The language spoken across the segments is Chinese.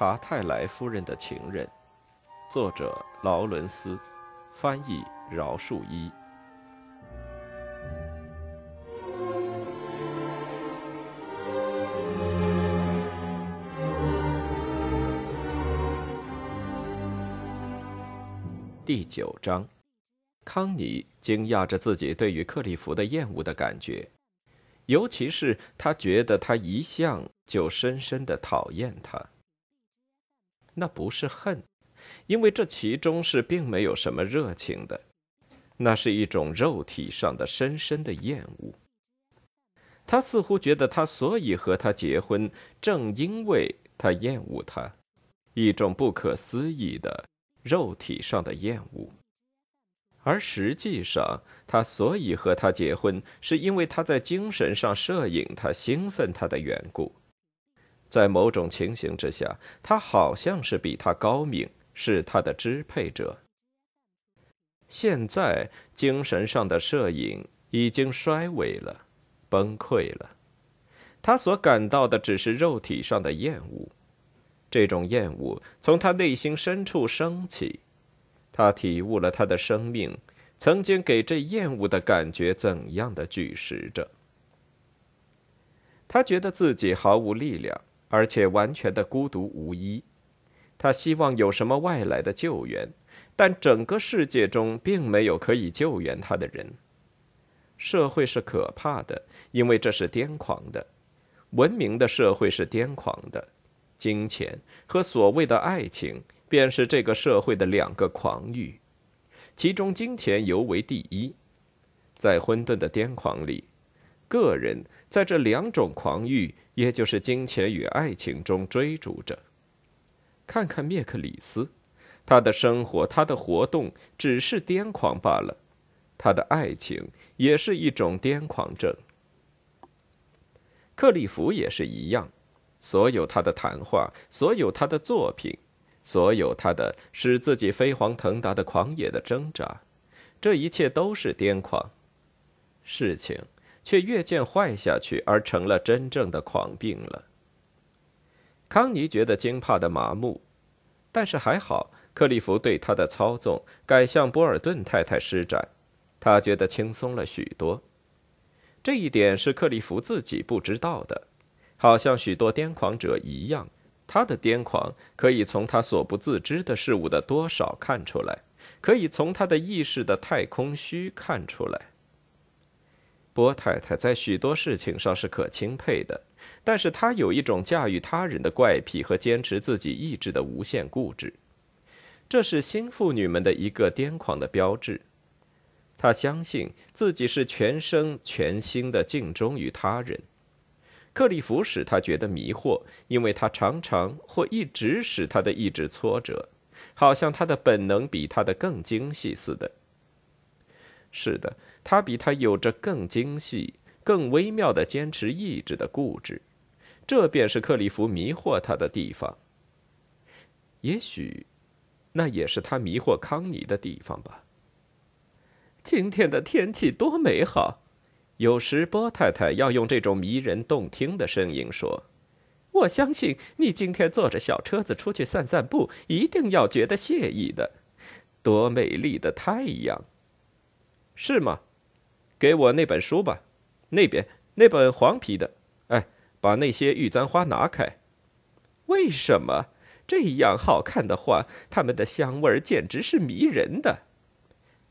查泰莱夫人的情人，作者劳伦斯，翻译饶树一。第九章，康妮惊讶着自己对于克利夫的厌恶的感觉，尤其是他觉得他一向就深深的讨厌他。那不是恨，因为这其中是并没有什么热情的，那是一种肉体上的深深的厌恶。他似乎觉得他所以和他结婚，正因为他厌恶他，一种不可思议的。肉体上的厌恶，而实际上，他所以和他结婚，是因为他在精神上摄影他、兴奋他的缘故。在某种情形之下，他好像是比他高明，是他的支配者。现在，精神上的摄影已经衰微了，崩溃了。他所感到的只是肉体上的厌恶。这种厌恶从他内心深处升起，他体悟了他的生命曾经给这厌恶的感觉怎样的举实着。他觉得自己毫无力量，而且完全的孤独无依。他希望有什么外来的救援，但整个世界中并没有可以救援他的人。社会是可怕的，因为这是癫狂的；文明的社会是癫狂的。金钱和所谓的爱情，便是这个社会的两个狂欲，其中金钱尤为第一。在混沌的癫狂里，个人在这两种狂欲，也就是金钱与爱情中追逐着。看看灭克里斯，他的生活，他的活动，只是癫狂罢了；他的爱情也是一种癫狂症。克利夫也是一样。所有他的谈话，所有他的作品，所有他的使自己飞黄腾达的狂野的挣扎，这一切都是癫狂。事情却越见坏下去，而成了真正的狂病了。康妮觉得惊怕的麻木，但是还好，克利夫对他的操纵改向波尔顿太太施展，他觉得轻松了许多。这一点是克利夫自己不知道的。好像许多癫狂者一样，他的癫狂可以从他所不自知的事物的多少看出来，可以从他的意识的太空虚看出来。波太太在许多事情上是可钦佩的，但是她有一种驾驭他人的怪癖和坚持自己意志的无限固执，这是新妇女们的一个癫狂的标志。她相信自己是全生全心的尽忠于他人。克利夫使他觉得迷惑，因为他常常或一直使他的意志挫折，好像他的本能比他的更精细似的。是的，他比他有着更精细、更微妙的坚持意志的固执，这便是克利夫迷惑他的地方。也许，那也是他迷惑康妮的地方吧。今天的天气多美好！有时，波太太要用这种迷人动听的声音说：“我相信你今天坐着小车子出去散散步，一定要觉得惬意的。多美丽的太阳，是吗？给我那本书吧，那边那本黄皮的。哎，把那些玉簪花拿开。为什么这样好看的花？它们的香味简直是迷人的。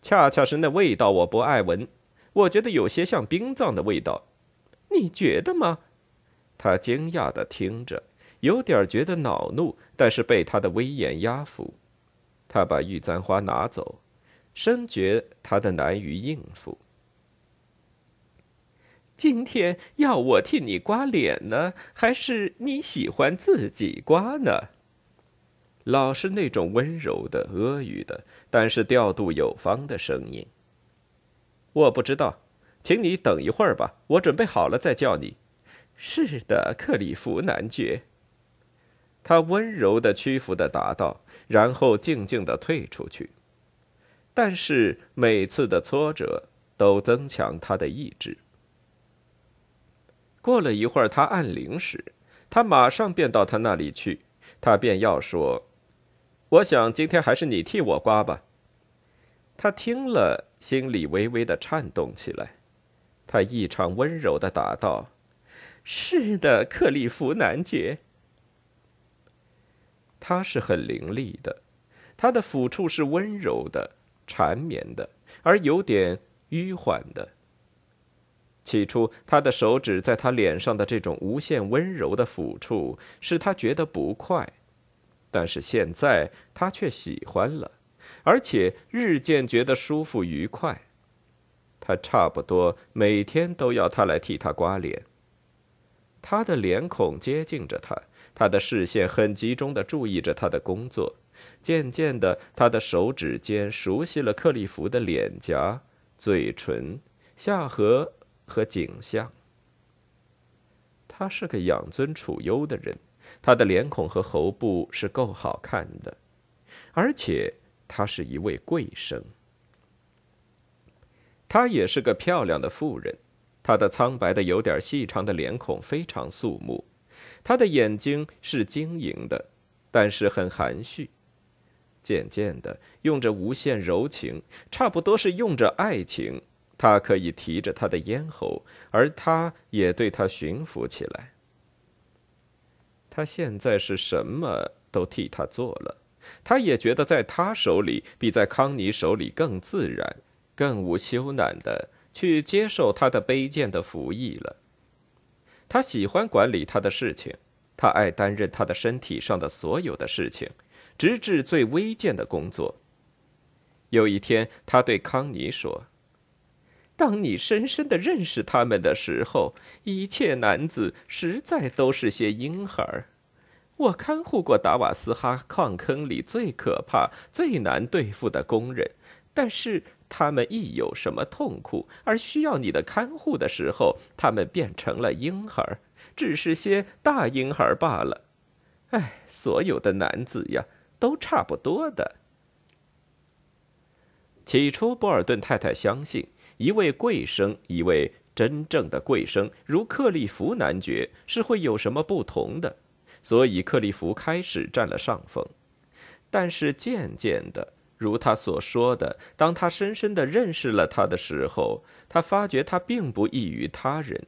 恰恰是那味道，我不爱闻。”我觉得有些像冰葬的味道，你觉得吗？他惊讶的听着，有点觉得恼怒，但是被他的威严压服。他把玉簪花拿走，深觉他的难于应付。今天要我替你刮脸呢，还是你喜欢自己刮呢？老是那种温柔的、阿谀的，但是调度有方的声音。我不知道，请你等一会儿吧，我准备好了再叫你。是的，克里夫男爵。他温柔的、屈服的答道，然后静静的退出去。但是每次的挫折都增强他的意志。过了一会儿，他按铃时，他马上便到他那里去，他便要说：“我想今天还是你替我刮吧。”他听了，心里微微的颤动起来。他异常温柔的答道：“是的，克利夫男爵。”他是很伶俐的，他的抚触是温柔的、缠绵的，而有点迂缓的。起初，他的手指在他脸上的这种无限温柔的抚触，使他觉得不快；但是现在，他却喜欢了，而且日渐觉得舒服愉快。他差不多每天都要他来替他刮脸。他的脸孔接近着他。他的视线很集中地注意着他的工作，渐渐的，他的手指间熟悉了克利夫的脸颊、嘴唇、下颌和景象。他是个养尊处优的人，他的脸孔和喉部是够好看的，而且他是一位贵生。她也是个漂亮的妇人，她的苍白的有点细长的脸孔非常肃穆。他的眼睛是晶莹的，但是很含蓄。渐渐的，用着无限柔情，差不多是用着爱情，他可以提着他的咽喉，而他也对他驯服起来。他现在是什么都替他做了，他也觉得在他手里比在康妮手里更自然、更无羞赧的去接受他的卑贱的服役了。他喜欢管理他的事情，他爱担任他的身体上的所有的事情，直至最微贱的工作。有一天，他对康妮说：“当你深深的认识他们的时候，一切男子实在都是些婴孩。我看护过达瓦斯哈矿坑里最可怕、最难对付的工人，但是……”他们一有什么痛苦而需要你的看护的时候，他们变成了婴孩，只是些大婴孩罢了。哎，所有的男子呀，都差不多的。起初，波尔顿太太相信一位贵生，一位真正的贵生，如克利夫男爵，是会有什么不同的，所以克利夫开始占了上风。但是渐渐的。如他所说的，当他深深的认识了他的时候，他发觉他并不异于他人，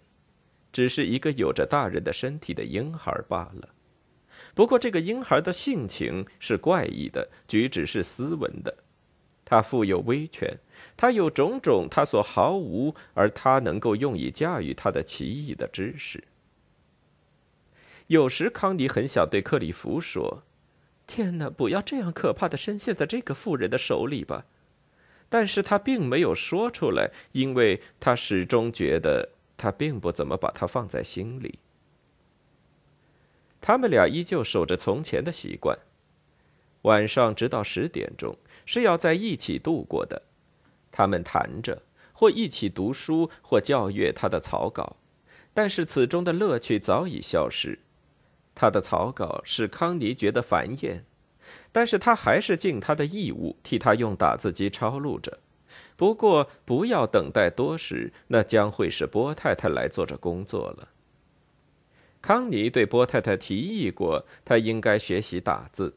只是一个有着大人的身体的婴孩罢了。不过，这个婴孩的性情是怪异的，举止是斯文的。他富有威权，他有种种他所毫无而他能够用以驾驭他的奇异的知识。有时，康妮很想对克里夫说。天哪！不要这样可怕的深陷在这个妇人的手里吧。但是他并没有说出来，因为他始终觉得他并不怎么把她放在心里。他们俩依旧守着从前的习惯，晚上直到十点钟是要在一起度过的。他们谈着，或一起读书，或校阅他的草稿，但是此中的乐趣早已消失。他的草稿使康妮觉得烦厌，但是他还是尽他的义务，替他用打字机抄录着。不过，不要等待多时，那将会是波太太来做这工作了。康妮对波太太提议过，他应该学习打字。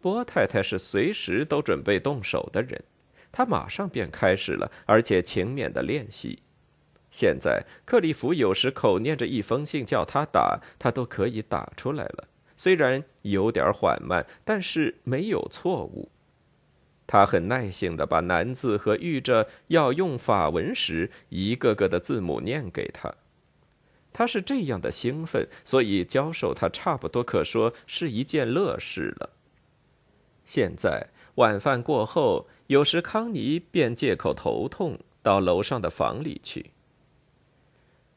波太太是随时都准备动手的人，他马上便开始了，而且勤勉的练习。现在，克利夫有时口念着一封信叫他打，他都可以打出来了。虽然有点缓慢，但是没有错误。他很耐心地把难字和遇着要用法文时一个个的字母念给他。他是这样的兴奋，所以教授他差不多可说是一件乐事了。现在晚饭过后，有时康妮便借口头痛到楼上的房里去。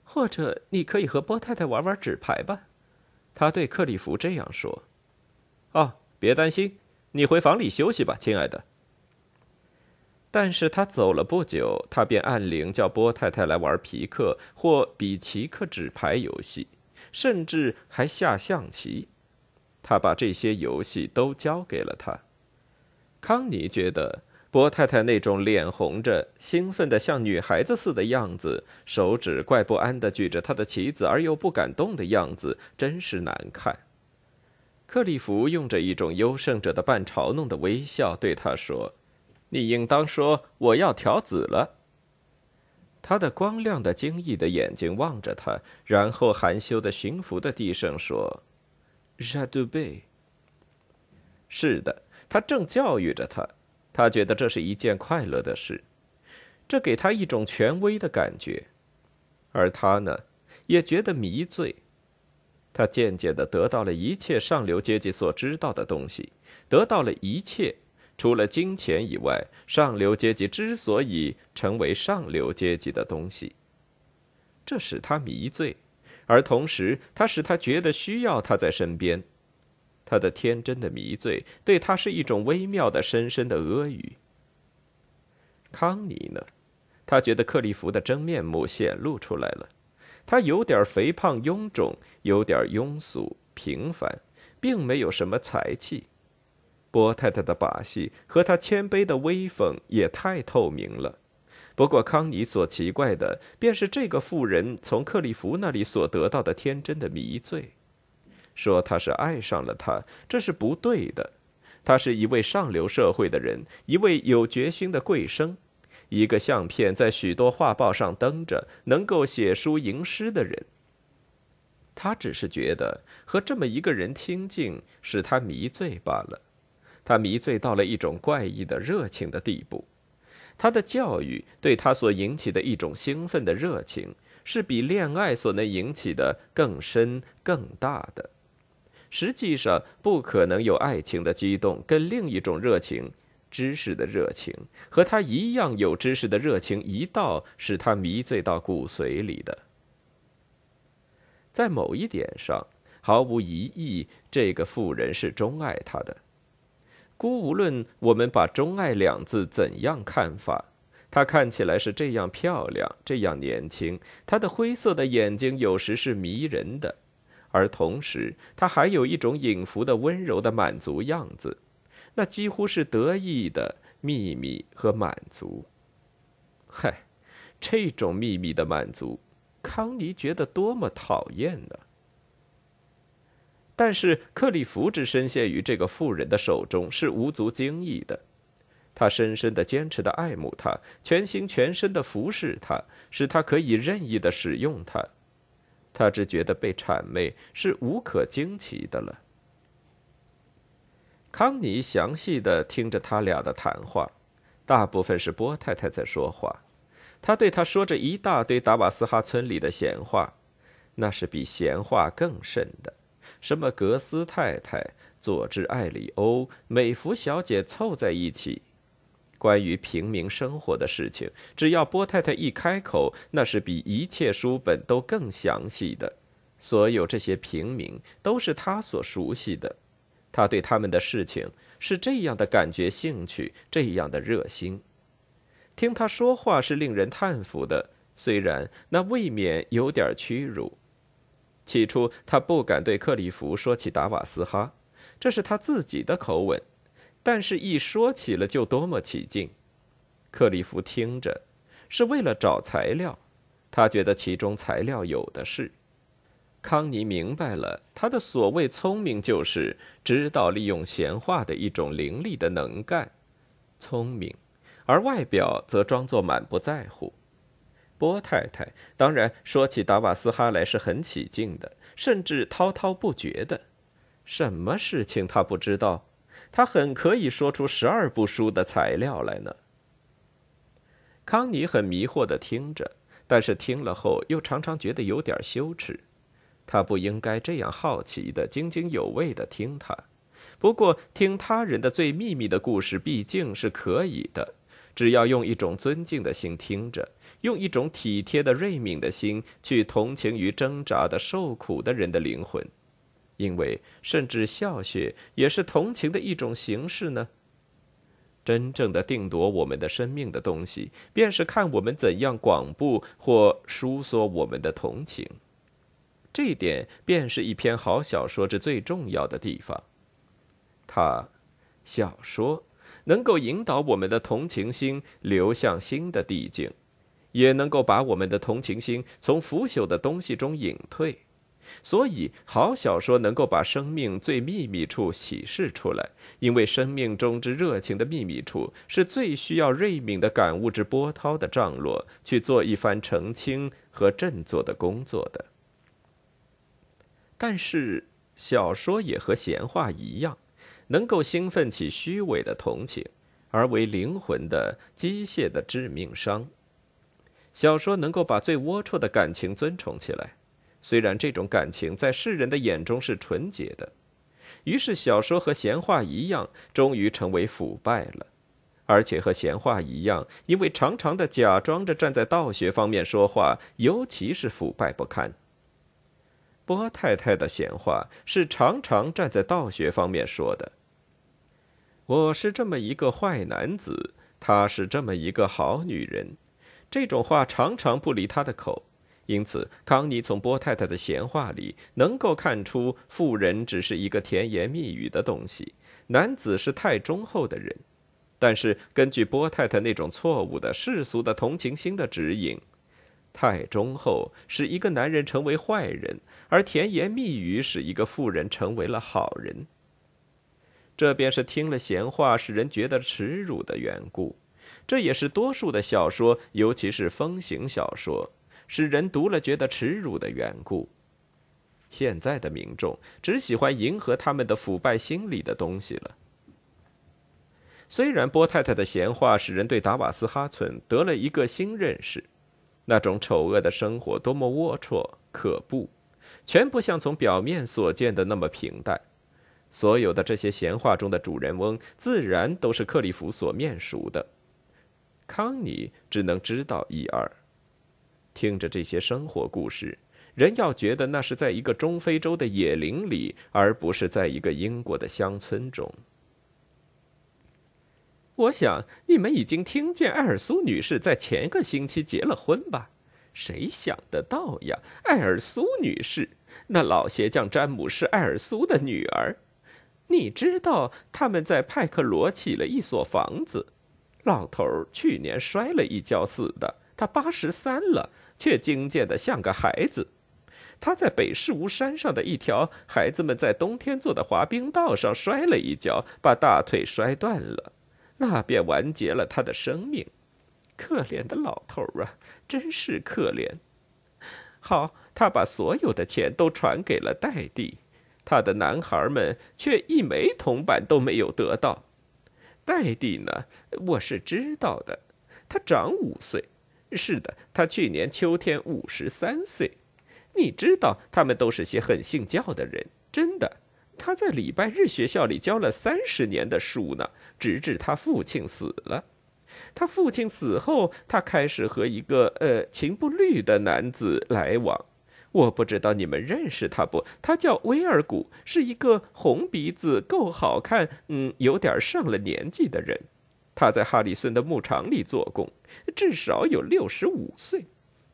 或者你可以和波太太玩玩纸牌吧，他对克里夫这样说。哦，别担心，你回房里休息吧，亲爱的。但是他走了不久，他便按铃叫波太太来玩皮克或比奇克纸牌游戏，甚至还下象棋。他把这些游戏都交给了他。康妮觉得。波太太那种脸红着、兴奋的像女孩子似的样子，手指怪不安的举着她的棋子而又不敢动的样子，真是难看。克利夫用着一种优胜者的半嘲弄的微笑对他说：“你应当说我要调子了。”他的光亮的惊异的眼睛望着他，然后含羞的驯服的低声说 j a d u b 是的，他正教育着他，他觉得这是一件快乐的事，这给他一种权威的感觉，而他呢，也觉得迷醉。他渐渐地得到了一切上流阶级所知道的东西，得到了一切除了金钱以外，上流阶级之所以成为上流阶级的东西。这使他迷醉，而同时，他使他觉得需要他在身边。他的天真的迷醉对他是一种微妙的、深深的阿谀。康妮呢？他觉得克利夫的真面目显露出来了。他有点肥胖臃肿，有点庸俗平凡，并没有什么才气。波太太的把戏和他谦卑的威风也太透明了。不过康妮所奇怪的，便是这个妇人从克利夫那里所得到的天真的迷醉。说他是爱上了他，这是不对的。他是一位上流社会的人，一位有决心的贵生。一个相片在许多画报上登着，能够写书吟诗的人。他只是觉得和这么一个人亲近，使他迷醉罢了。他迷醉到了一种怪异的热情的地步。他的教育对他所引起的一种兴奋的热情，是比恋爱所能引起的更深更大的。实际上，不可能有爱情的激动跟另一种热情。知识的热情和他一样有知识的热情一道，使他迷醉到骨髓里的。在某一点上，毫无疑义，这个妇人是钟爱他的。姑无论我们把“钟爱”两字怎样看法，她看起来是这样漂亮，这样年轻。她的灰色的眼睛有时是迷人的，而同时，她还有一种隐伏的温柔的满足样子。那几乎是得意的秘密和满足。嗨，这种秘密的满足，康妮觉得多么讨厌呢！但是克里夫之深陷于这个妇人的手中是无足惊异的。他深深的、坚持的爱慕她，全心全身的服侍她，使她可以任意的使用她。他只觉得被谄媚是无可惊奇的了。康妮详细的听着他俩的谈话，大部分是波太太在说话。他对他说着一大堆达瓦斯哈村里的闲话，那是比闲话更甚的。什么格斯太太、佐治艾里欧、美福小姐凑在一起，关于平民生活的事情，只要波太太一开口，那是比一切书本都更详细的。所有这些平民都是他所熟悉的。他对他们的事情是这样的感觉兴趣，这样的热心。听他说话是令人叹服的，虽然那未免有点屈辱。起初他不敢对克里夫说起达瓦斯哈，这是他自己的口吻，但是一说起了就多么起劲。克里夫听着，是为了找材料，他觉得其中材料有的是。康妮明白了，他的所谓聪明，就是知道利用闲话的一种伶俐的能干。聪明，而外表则装作满不在乎。波太太当然说起达瓦斯哈来是很起劲的，甚至滔滔不绝的。什么事情他不知道？他很可以说出十二部书的材料来呢。康妮很迷惑的听着，但是听了后又常常觉得有点羞耻。他不应该这样好奇的、津津有味的听他。不过，听他人的最秘密的故事毕竟是可以的，只要用一种尊敬的心听着，用一种体贴的、锐敏的心去同情于挣扎的、受苦的人的灵魂，因为甚至笑谑也是同情的一种形式呢。真正的定夺我们的生命的东西，便是看我们怎样广布或疏缩我们的同情。这一点便是一篇好小说之最重要的地方。它，小说能够引导我们的同情心流向新的地境，也能够把我们的同情心从腐朽的东西中隐退。所以，好小说能够把生命最秘密处启示出来，因为生命中之热情的秘密处是最需要锐敏的感悟之波涛的涨落，去做一番澄清和振作的工作的。但是，小说也和闲话一样，能够兴奋起虚伪的同情，而为灵魂的机械的致命伤。小说能够把最龌龊的感情尊崇起来。虽然这种感情在世人的眼中是纯洁的，于是小说和闲话一样，终于成为腐败了，而且和闲话一样，因为常常的假装着站在道学方面说话，尤其是腐败不堪。波太太的闲话是常常站在道学方面说的。我是这么一个坏男子，她是这么一个好女人，这种话常常不离他的口。因此，康妮从波太太的闲话里能够看出，妇人只是一个甜言蜜语的东西，男子是太忠厚的人。但是，根据波太太那种错误的世俗的同情心的指引，太忠厚使一个男人成为坏人，而甜言蜜语使一个妇人成为了好人。这便是听了闲话使人觉得耻辱的缘故。这也是多数的小说，尤其是风行小说。使人读了觉得耻辱的缘故。现在的民众只喜欢迎合他们的腐败心理的东西了。虽然波太太的闲话使人对达瓦斯哈村得了一个新认识，那种丑恶的生活多么龌龊可怖，全不像从表面所见的那么平淡。所有的这些闲话中的主人翁，自然都是克利夫所面熟的。康妮只能知道一二。听着这些生活故事，人要觉得那是在一个中非洲的野林里，而不是在一个英国的乡村中。我想你们已经听见艾尔苏女士在前个星期结了婚吧？谁想得到呀？艾尔苏女士，那老鞋匠詹姆是艾尔苏的女儿。你知道他们在派克罗起了一所房子，老头去年摔了一跤死的。他八十三了，却精健的像个孩子。他在北市屋山上的一条孩子们在冬天坐的滑冰道上摔了一跤，把大腿摔断了，那便完结了他的生命。可怜的老头啊，真是可怜。好，他把所有的钱都传给了戴蒂，他的男孩们却一枚铜板都没有得到。戴蒂呢，我是知道的，他长五岁。是的，他去年秋天五十三岁。你知道，他们都是些很信教的人，真的。他在礼拜日学校里教了三十年的书呢，直至他父亲死了。他父亲死后，他开始和一个呃情不律的男子来往。我不知道你们认识他不？他叫威尔古，是一个红鼻子、够好看、嗯，有点上了年纪的人。他在哈里森的牧场里做工，至少有六十五岁。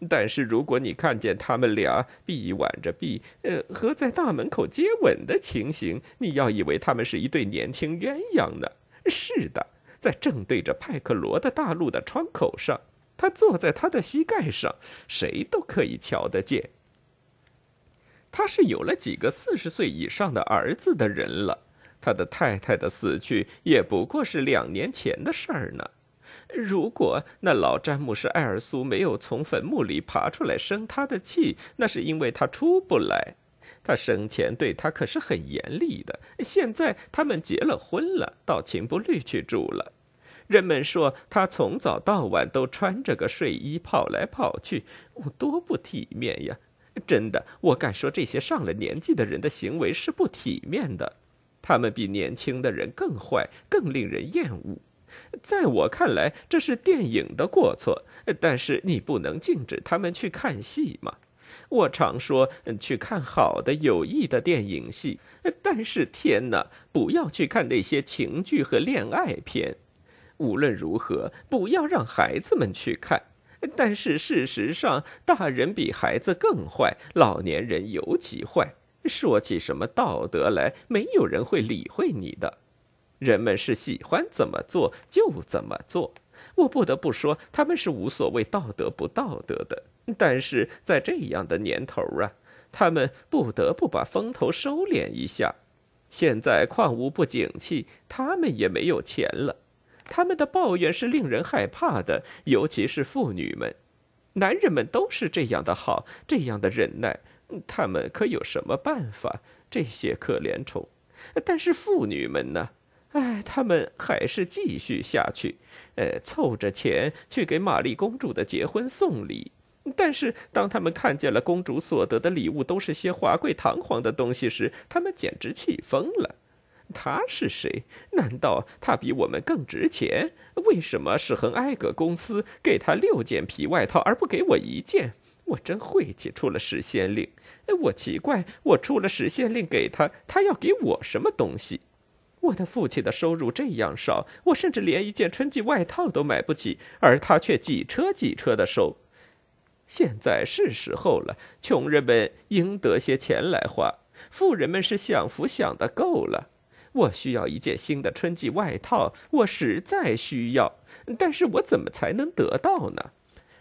但是如果你看见他们俩臂挽着臂，呃，和在大门口接吻的情形，你要以为他们是一对年轻鸳鸯呢。是的，在正对着派克罗的大陆的窗口上，他坐在他的膝盖上，谁都可以瞧得见。他是有了几个四十岁以上的儿子的人了。他的太太的死去也不过是两年前的事儿呢。如果那老詹姆士·艾尔苏没有从坟墓里爬出来生他的气，那是因为他出不来。他生前对他可是很严厉的。现在他们结了婚了，到秦布律去住了。人们说他从早到晚都穿着个睡衣跑来跑去，多不体面呀！真的，我敢说这些上了年纪的人的行为是不体面的。他们比年轻的人更坏，更令人厌恶。在我看来，这是电影的过错。但是你不能禁止他们去看戏嘛？我常说去看好的、有益的电影戏。但是天哪，不要去看那些情剧和恋爱片。无论如何，不要让孩子们去看。但是事实上，大人比孩子更坏，老年人尤其坏。说起什么道德来，没有人会理会你的。人们是喜欢怎么做就怎么做。我不得不说，他们是无所谓道德不道德的。但是在这样的年头啊，他们不得不把风头收敛一下。现在矿物不景气，他们也没有钱了。他们的抱怨是令人害怕的，尤其是妇女们。男人们都是这样的好，这样的忍耐，他们可有什么办法？这些可怜虫。但是妇女们呢？哎，他们还是继续下去，呃，凑着钱去给玛丽公主的结婚送礼。但是当他们看见了公主所得的礼物都是些华贵堂皇的东西时，他们简直气疯了。他是谁？难道他比我们更值钱？为什么史恒埃格公司给他六件皮外套，而不给我一件？我真晦气！出了使县令，我奇怪，我出了使县令给他，他要给我什么东西？我的父亲的收入这样少，我甚至连一件春季外套都买不起，而他却几车几车的收。现在是时候了，穷人们应得些钱来花，富人们是享福享的够了。我需要一件新的春季外套，我实在需要，但是我怎么才能得到呢？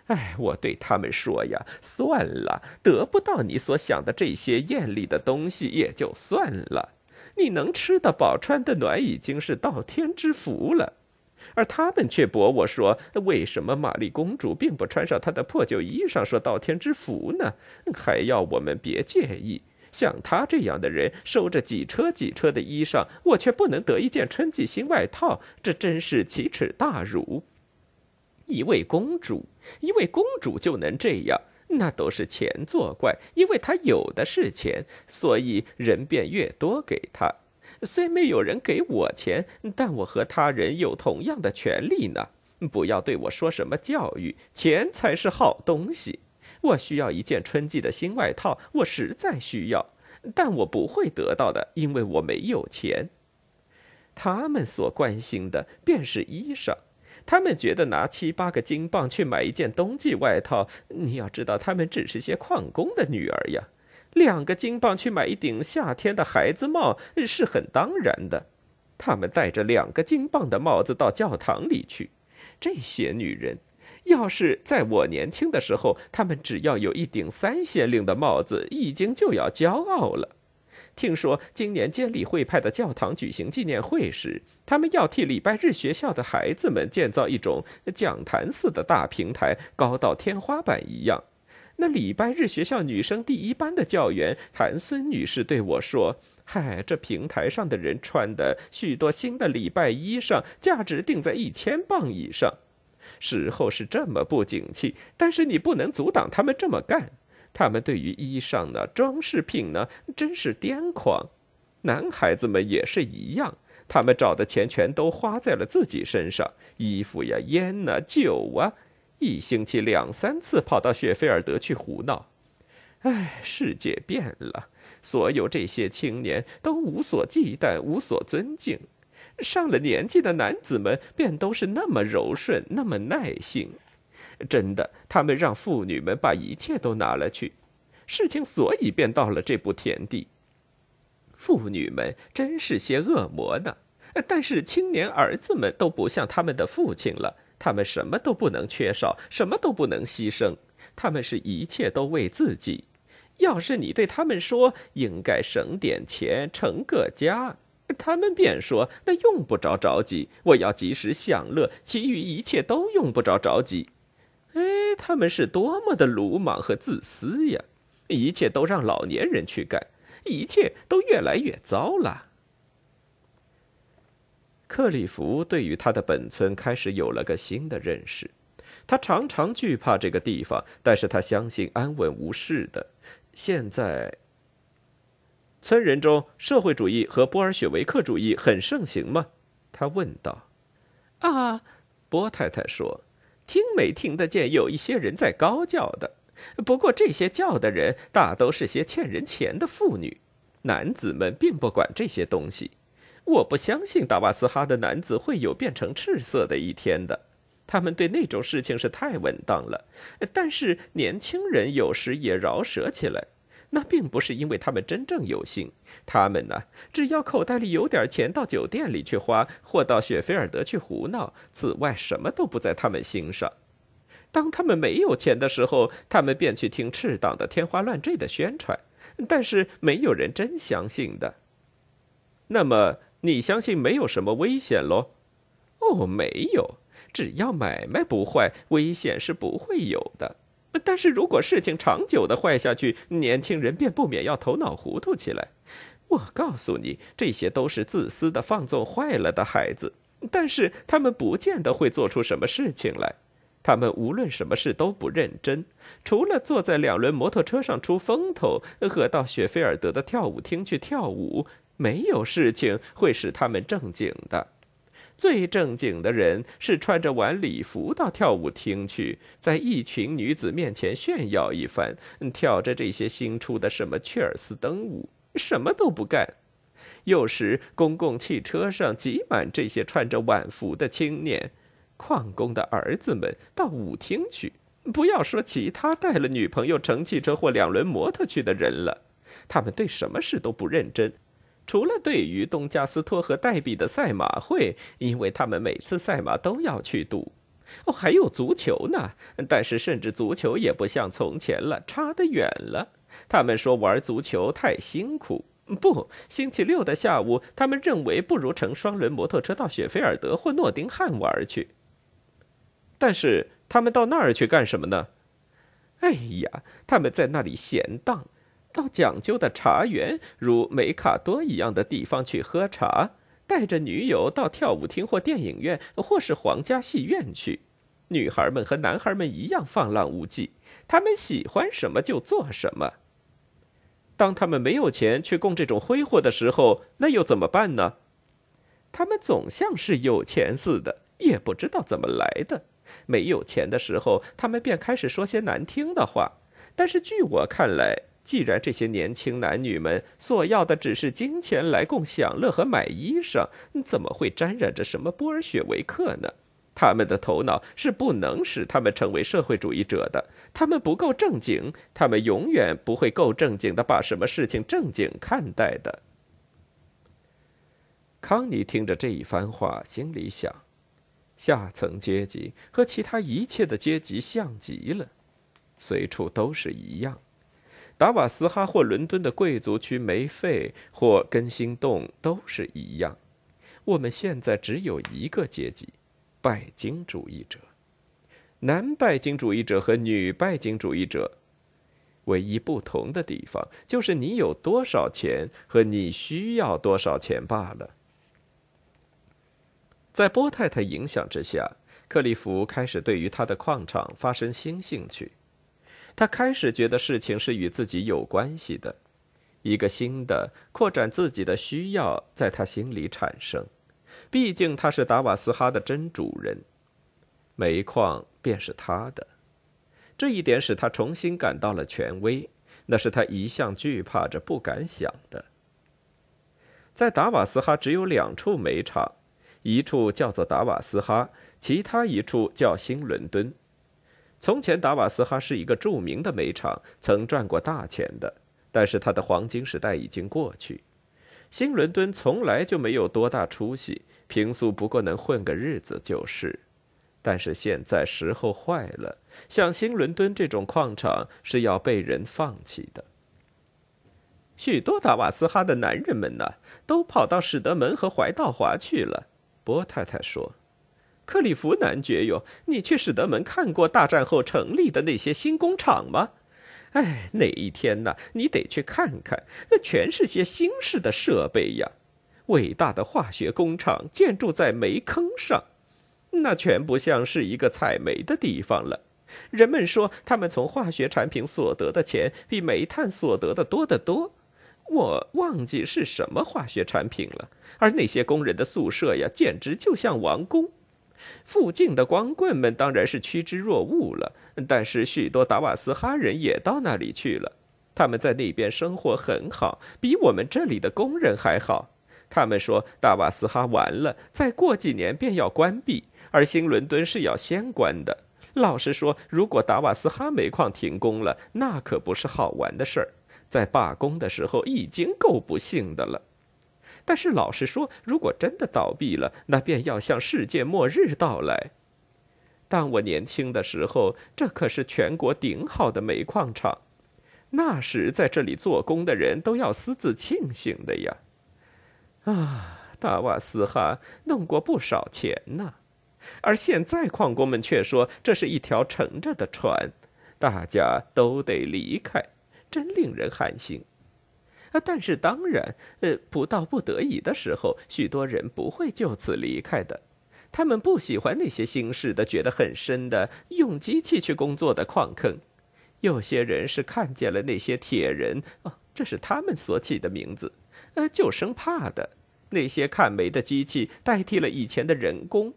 哎，我对他们说呀，算了，得不到你所想的这些艳丽的东西也就算了，你能吃得饱、穿得暖已经是道天之福了。而他们却驳我说：“为什么玛丽公主并不穿上她的破旧衣裳，说道天之福呢？还要我们别介意。像他这样的人，收着几车几车的衣裳，我却不能得一件春季新外套，这真是奇耻大辱。一位公主，一位公主就能这样，那都是钱作怪，因为她有的是钱，所以人便越多给她。”虽没有人给我钱，但我和他人有同样的权利呢。不要对我说什么教育，钱才是好东西。我需要一件春季的新外套，我实在需要，但我不会得到的，因为我没有钱。他们所关心的便是衣裳，他们觉得拿七八个金镑去买一件冬季外套，你要知道，他们只是些矿工的女儿呀。两个金镑去买一顶夏天的孩子帽是很当然的。他们戴着两个金镑的帽子到教堂里去。这些女人，要是在我年轻的时候，他们只要有一顶三先令的帽子，已经就要骄傲了。听说今年监理会派的教堂举行纪念会时，他们要替礼拜日学校的孩子们建造一种讲坛似的大平台，高到天花板一样。那礼拜日学校女生第一班的教员谭孙女士对我说：“嗨，这平台上的人穿的许多新的礼拜衣裳，价值定在一千磅以上。时候是这么不景气，但是你不能阻挡他们这么干。他们对于衣裳呢、装饰品呢，真是癫狂。男孩子们也是一样，他们找的钱全都花在了自己身上，衣服呀、烟呐、酒啊。”一星期两三次跑到雪菲尔德去胡闹，唉，世界变了，所有这些青年都无所忌惮，无所尊敬。上了年纪的男子们便都是那么柔顺，那么耐性。真的，他们让妇女们把一切都拿了去，事情所以便到了这步田地。妇女们真是些恶魔呢，但是青年儿子们都不像他们的父亲了。他们什么都不能缺少，什么都不能牺牲，他们是一切都为自己。要是你对他们说应该省点钱成个家，他们便说那用不着着急，我要及时享乐，其余一切都用不着着急。哎，他们是多么的鲁莽和自私呀！一切都让老年人去干，一切都越来越糟了。克里夫对于他的本村开始有了个新的认识，他常常惧怕这个地方，但是他相信安稳无事的。现在，村人中社会主义和波尔雪维克主义很盛行吗？他问道。啊，波太太说，听没听得见有一些人在高叫的？不过这些叫的人大都是些欠人钱的妇女，男子们并不管这些东西。我不相信达瓦斯哈的男子会有变成赤色的一天的，他们对那种事情是太稳当了。但是年轻人有时也饶舌起来，那并不是因为他们真正有心。他们呢，只要口袋里有点钱，到酒店里去花，或到雪菲尔德去胡闹，此外什么都不在他们心上。当他们没有钱的时候，他们便去听赤党的天花乱坠的宣传。但是没有人真相信的。那么你相信没有什么危险喽？哦，没有，只要买卖不坏，危险是不会有的。但是如果事情长久的坏下去，年轻人便不免要头脑糊涂起来。我告诉你，这些都是自私的放纵坏了的孩子，但是他们不见得会做出什么事情来。他们无论什么事都不认真，除了坐在两轮摩托车上出风头和到雪菲尔德的跳舞厅去跳舞，没有事情会使他们正经的。最正经的人是穿着晚礼服到跳舞厅去，在一群女子面前炫耀一番，跳着这些新出的什么切尔斯登舞，什么都不干。有时公共汽车上挤满这些穿着晚服的青年，矿工的儿子们到舞厅去，不要说其他带了女朋友乘汽车或两轮摩托去的人了，他们对什么事都不认真。除了对于东加斯托和黛比的赛马会，因为他们每次赛马都要去赌，哦，还有足球呢。但是甚至足球也不像从前了，差得远了。他们说玩足球太辛苦。不，星期六的下午，他们认为不如乘双轮摩托车到雪菲尔德或诺丁汉玩去。但是他们到那儿去干什么呢？哎呀，他们在那里闲荡。到讲究的茶园，如梅卡多一样的地方去喝茶，带着女友到跳舞厅或电影院，或是皇家戏院去。女孩们和男孩们一样放浪无忌，他们喜欢什么就做什么。当他们没有钱去供这种挥霍的时候，那又怎么办呢？他们总像是有钱似的，也不知道怎么来的。没有钱的时候，他们便开始说些难听的话。但是据我看来，既然这些年轻男女们所要的只是金钱来供享乐和买衣裳，怎么会沾染着什么波尔雪维克呢？他们的头脑是不能使他们成为社会主义者的，他们不够正经，他们永远不会够正经的把什么事情正经看待的。康妮听着这一番话，心里想：下层阶级和其他一切的阶级像极了，随处都是一样。达瓦斯哈或伦敦的贵族区梅费或根兴洞都是一样。我们现在只有一个阶级，拜金主义者。男拜金主义者和女拜金主义者，唯一不同的地方就是你有多少钱和你需要多少钱罢了。在波太太影响之下，克利夫开始对于他的矿场发生新兴趣。他开始觉得事情是与自己有关系的，一个新的扩展自己的需要在他心里产生。毕竟他是达瓦斯哈的真主人，煤矿便是他的。这一点使他重新感到了权威，那是他一向惧怕着、不敢想的。在达瓦斯哈只有两处煤厂，一处叫做达瓦斯哈，其他一处叫新伦敦。从前，达瓦斯哈是一个著名的煤厂，曾赚过大钱的。但是，它的黄金时代已经过去。新伦敦从来就没有多大出息，平素不过能混个日子就是。但是现在时候坏了，像新伦敦这种矿场是要被人放弃的。许多达瓦斯哈的男人们呢，都跑到史德门和怀道华去了。波太太说。克里夫男爵哟，你去史德门看过大战后成立的那些新工厂吗？哎，哪一天呢？你得去看看，那全是些新式的设备呀！伟大的化学工厂建筑在煤坑上，那全不像是一个采煤的地方了。人们说，他们从化学产品所得的钱比煤炭所得的多得多。我忘记是什么化学产品了。而那些工人的宿舍呀，简直就像王宫。附近的光棍们当然是趋之若鹜了，但是许多达瓦斯哈人也到那里去了。他们在那边生活很好，比我们这里的工人还好。他们说达瓦斯哈完了，再过几年便要关闭，而新伦敦是要先关的。老实说，如果达瓦斯哈煤矿停工了，那可不是好玩的事儿。在罢工的时候，已经够不幸的了。但是老实说，如果真的倒闭了，那便要向世界末日到来。当我年轻的时候，这可是全国顶好的煤矿厂。那时在这里做工的人都要私自庆幸的呀。啊，达瓦斯哈弄过不少钱呢，而现在矿工们却说这是一条沉着的船，大家都得离开，真令人寒心。啊，但是当然，呃，不到不得已的时候，许多人不会就此离开的。他们不喜欢那些新式的、觉得很深的、用机器去工作的矿坑。有些人是看见了那些铁人，哦，这是他们所起的名字，呃，就生怕的。那些看煤的机器代替了以前的人工，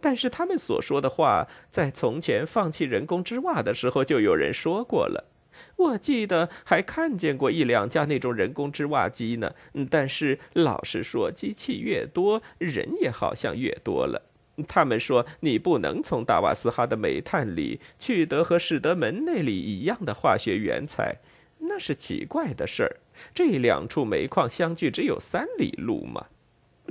但是他们所说的话，在从前放弃人工织袜的时候就有人说过了。我记得还看见过一两架那种人工织袜机呢。但是老实说，机器越多，人也好像越多了。他们说你不能从达瓦斯哈的煤炭里取得和史德门那里一样的化学原材，那是奇怪的事儿。这两处煤矿相距只有三里路嘛。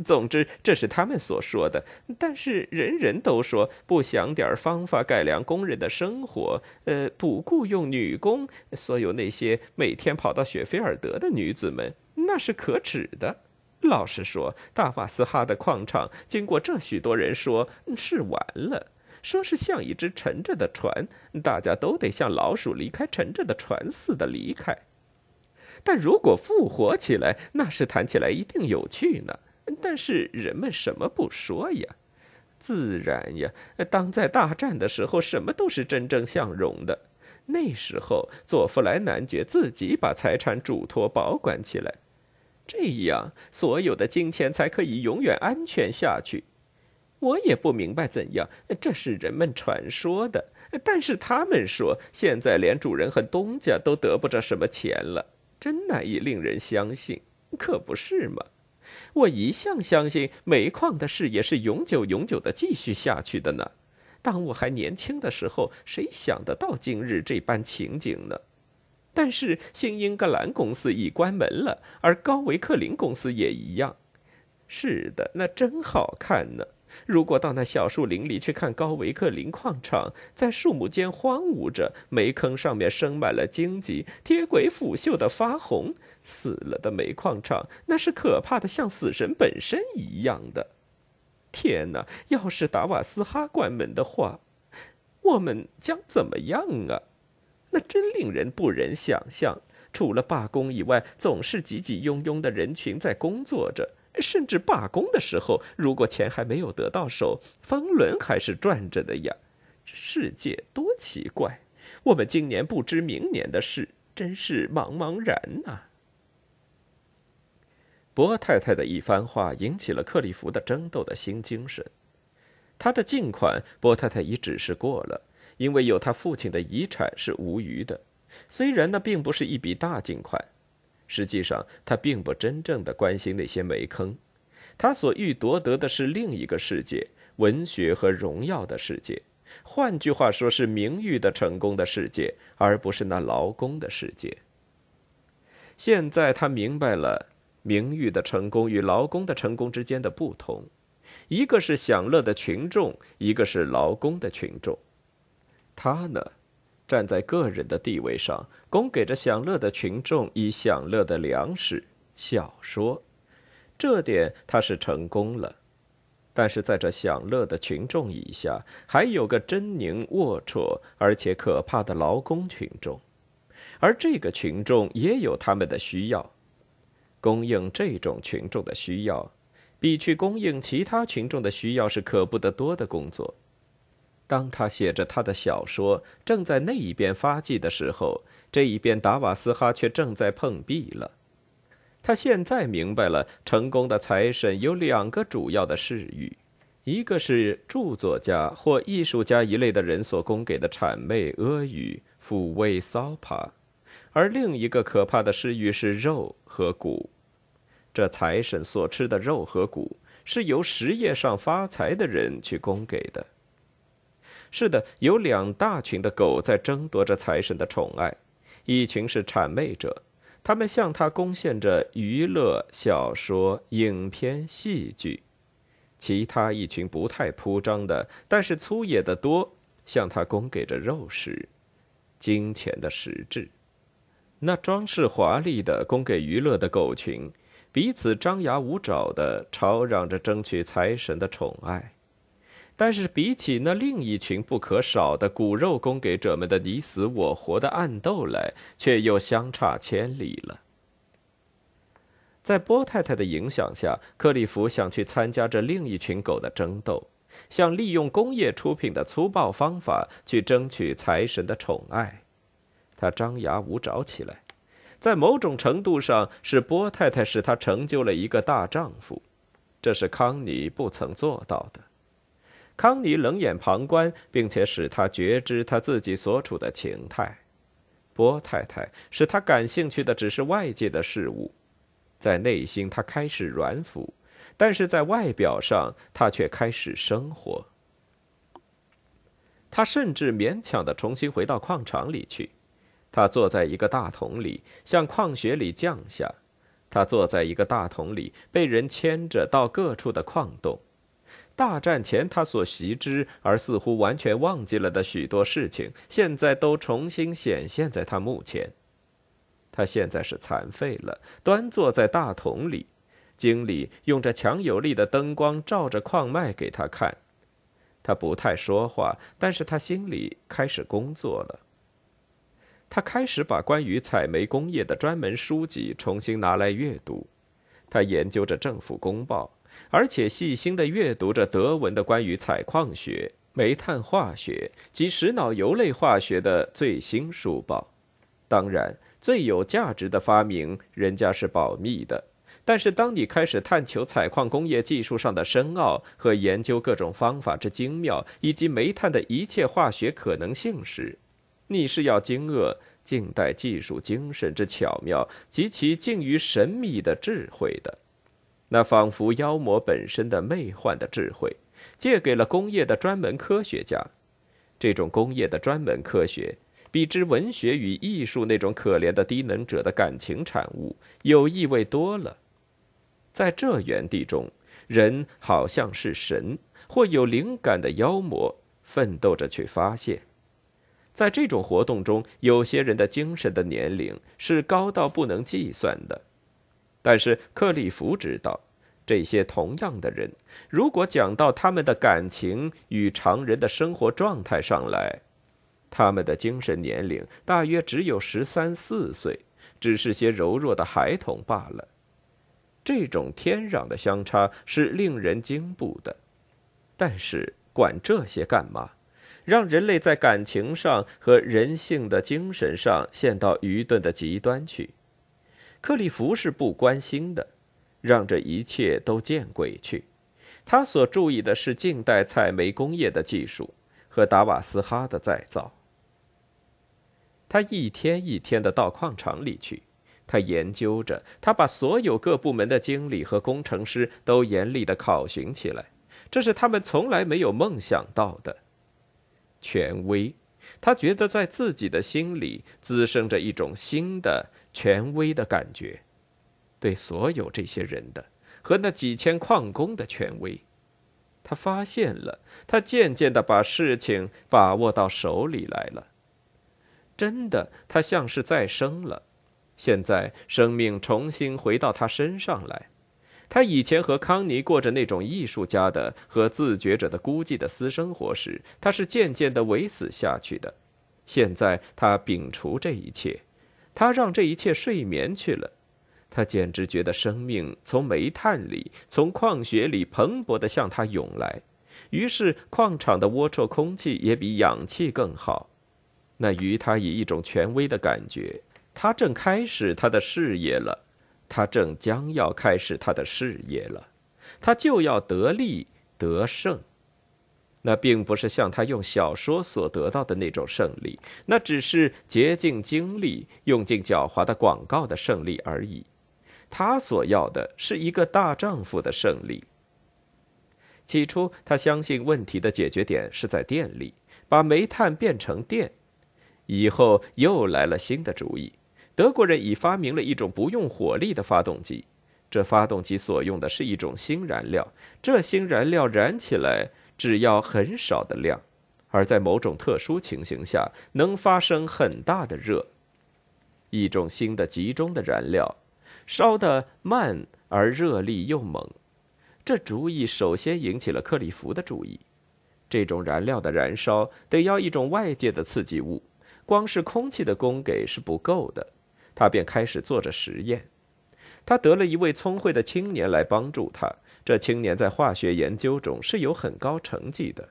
总之，这是他们所说的。但是人人都说不想点方法改良工人的生活，呃，不雇佣女工，所有那些每天跑到雪菲尔德的女子们，那是可耻的。老实说，大瓦斯哈的矿场经过这许多人说，是完了，说是像一只沉着的船，大家都得像老鼠离开沉着的船似的离开。但如果复活起来，那是谈起来一定有趣呢。但是人们什么不说呀？自然呀。当在大战的时候，什么都是真正相容的。那时候，佐夫莱男爵自己把财产嘱托保管起来。这样，所有的金钱才可以永远安全下去。我也不明白怎样，这是人们传说的。但是他们说，现在连主人和东家都得不着什么钱了，真难以令人相信，可不是吗？我一向相信煤矿的事业是永久、永久的继续下去的呢。当我还年轻的时候，谁想得到今日这般情景呢？但是新英格兰公司已关门了，而高维克林公司也一样。是的，那真好看呢。如果到那小树林里去看高维克林矿场，在树木间荒芜着，煤坑上面生满了荆棘，铁轨腐朽的发红，死了的煤矿场，那是可怕的，像死神本身一样的。天哪！要是达瓦斯哈关门的话，我们将怎么样啊？那真令人不忍想象。除了罢工以外，总是挤挤拥拥的人群在工作着。甚至罢工的时候，如果钱还没有得到手，风轮还是转着的呀。这世界多奇怪！我们今年不知明年的事，真是茫茫然呐。波太太的一番话引起了克利夫的争斗的新精神。他的进款，波太太已指示过了。因为有他父亲的遗产是无余的，虽然那并不是一笔大进款，实际上他并不真正的关心那些煤坑，他所欲夺得的是另一个世界——文学和荣耀的世界，换句话说，是名誉的成功的世界，而不是那劳工的世界。现在他明白了名誉的成功与劳工的成功之间的不同，一个是享乐的群众，一个是劳工的群众。他呢，站在个人的地位上，供给着享乐的群众以享乐的粮食、小说，这点他是成功了。但是在这享乐的群众以下，还有个狰狞、龌龊而且可怕的劳工群众，而这个群众也有他们的需要。供应这种群众的需要，比去供应其他群众的需要是可不得多的工作。当他写着他的小说，正在那一边发迹的时候，这一边达瓦斯哈却正在碰壁了。他现在明白了，成功的财神有两个主要的视域：一个是著作家或艺术家一类的人所供给的谄媚、阿谀、抚慰、骚爬；而另一个可怕的视域是肉和骨。这财神所吃的肉和骨，是由实业上发财的人去供给的。是的，有两大群的狗在争夺着财神的宠爱，一群是谄媚者，他们向他贡献着娱乐、小说、影片、戏剧；其他一群不太铺张的，但是粗野的多，向他供给着肉食、金钱的实质。那装饰华丽的、供给娱乐的狗群，彼此张牙舞爪的吵嚷着争取财神的宠爱。但是，比起那另一群不可少的骨肉供给者们的你死我活的暗斗来，却又相差千里了。在波太太的影响下，克里夫想去参加这另一群狗的争斗，想利用工业出品的粗暴方法去争取财神的宠爱。他张牙舞爪起来，在某种程度上是波太太使他成就了一个大丈夫，这是康妮不曾做到的。康妮冷眼旁观，并且使他觉知他自己所处的情态。波太太使他感兴趣的只是外界的事物，在内心他开始软腐，但是在外表上他却开始生活。他甚至勉强的重新回到矿场里去。他坐在一个大桶里，向矿穴里降下。他坐在一个大桶里，被人牵着到各处的矿洞。大战前，他所习之而似乎完全忘记了的许多事情，现在都重新显现在他目前。他现在是残废了，端坐在大桶里，经理用着强有力的灯光照着矿脉给他看。他不太说话，但是他心里开始工作了。他开始把关于采煤工业的专门书籍重新拿来阅读，他研究着政府公报。而且细心地阅读着德文的关于采矿学、煤炭化学及石脑油类化学的最新书报。当然，最有价值的发明人家是保密的。但是，当你开始探求采矿工业技术上的深奥和研究各种方法之精妙，以及煤炭的一切化学可能性时，你是要惊愕近代技术精神之巧妙及其近于神秘的智慧的。那仿佛妖魔本身的魅幻的智慧，借给了工业的专门科学家。这种工业的专门科学，比之文学与艺术那种可怜的低能者的感情产物，有意味多了。在这园地中，人好像是神或有灵感的妖魔，奋斗着去发现。在这种活动中，有些人的精神的年龄是高到不能计算的。但是克里夫知道，这些同样的人，如果讲到他们的感情与常人的生活状态上来，他们的精神年龄大约只有十三四岁，只是些柔弱的孩童罢了。这种天壤的相差是令人惊怖的。但是管这些干嘛？让人类在感情上和人性的精神上陷到愚钝的极端去。克里夫是不关心的，让这一切都见鬼去。他所注意的是近代采煤工业的技术和达瓦斯哈的再造。他一天一天的到矿场里去，他研究着，他把所有各部门的经理和工程师都严厉的考询起来。这是他们从来没有梦想到的权威。他觉得在自己的心里滋生着一种新的权威的感觉，对所有这些人的和那几千矿工的权威。他发现了，他渐渐的把事情把握到手里来了。真的，他像是再生了，现在生命重新回到他身上来。他以前和康妮过着那种艺术家的和自觉者的孤寂的私生活时，他是渐渐的萎死下去的。现在他摒除这一切，他让这一切睡眠去了。他简直觉得生命从煤炭里、从矿穴里蓬勃的向他涌来。于是矿场的龌龊空气也比氧气更好。那于他以一种权威的感觉，他正开始他的事业了。他正将要开始他的事业了，他就要得利得胜。那并不是像他用小说所得到的那种胜利，那只是竭尽精力、用尽狡猾的广告的胜利而已。他所要的是一个大丈夫的胜利。起初，他相信问题的解决点是在电力，把煤炭变成电。以后又来了新的主意。德国人已发明了一种不用火力的发动机，这发动机所用的是一种新燃料，这新燃料燃起来只要很少的量，而在某种特殊情形下能发生很大的热。一种新的集中的燃料，烧得慢而热力又猛。这主意首先引起了克里夫的注意。这种燃料的燃烧得要一种外界的刺激物，光是空气的供给是不够的。他便开始做着实验。他得了一位聪慧的青年来帮助他。这青年在化学研究中是有很高成绩的。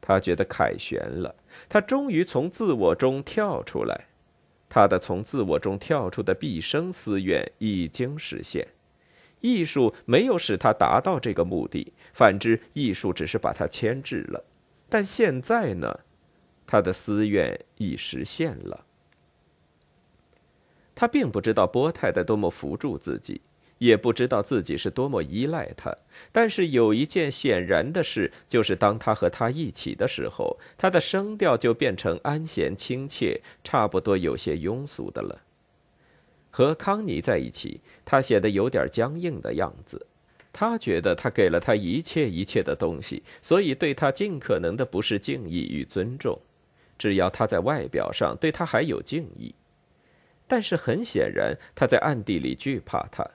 他觉得凯旋了，他终于从自我中跳出来。他的从自我中跳出的毕生思愿已经实现。艺术没有使他达到这个目的，反之，艺术只是把他牵制了。但现在呢，他的思愿已实现了。他并不知道波太太多么扶助自己，也不知道自己是多么依赖他。但是有一件显然的事，就是当他和他一起的时候，他的声调就变成安闲亲切，差不多有些庸俗的了。和康妮在一起，他显得有点僵硬的样子。他觉得他给了他一切一切的东西，所以对他尽可能的不是敬意与尊重。只要他在外表上对他还有敬意，但是很显然他在暗地里惧怕他。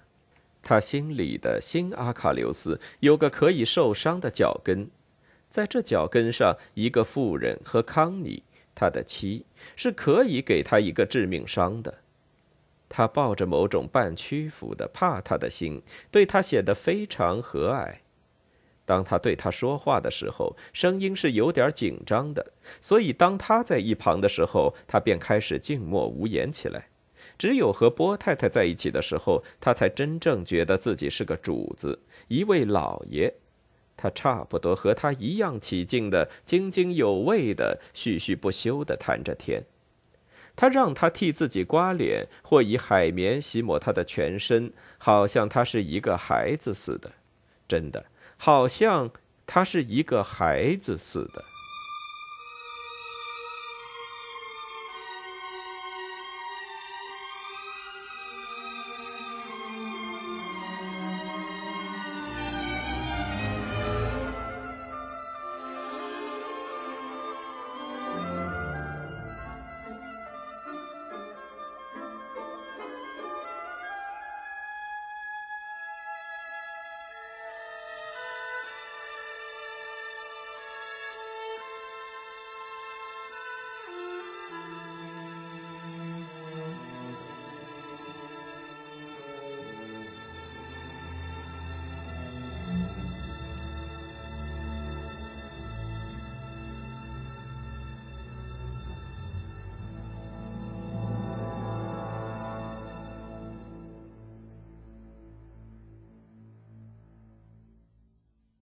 他心里的新阿卡留斯有个可以受伤的脚跟，在这脚跟上，一个妇人和康妮，他的妻，是可以给他一个致命伤的。他抱着某种半屈服的怕他的心，对他显得非常和蔼。当他对他说话的时候，声音是有点紧张的，所以当他在一旁的时候，他便开始静默无言起来。只有和波太太在一起的时候，他才真正觉得自己是个主子，一位老爷。他差不多和他一样起劲的、津津有味的、絮絮不休的谈着天。他让他替自己刮脸，或以海绵洗抹他的全身，好像他是一个孩子似的。真的，好像他是一个孩子似的。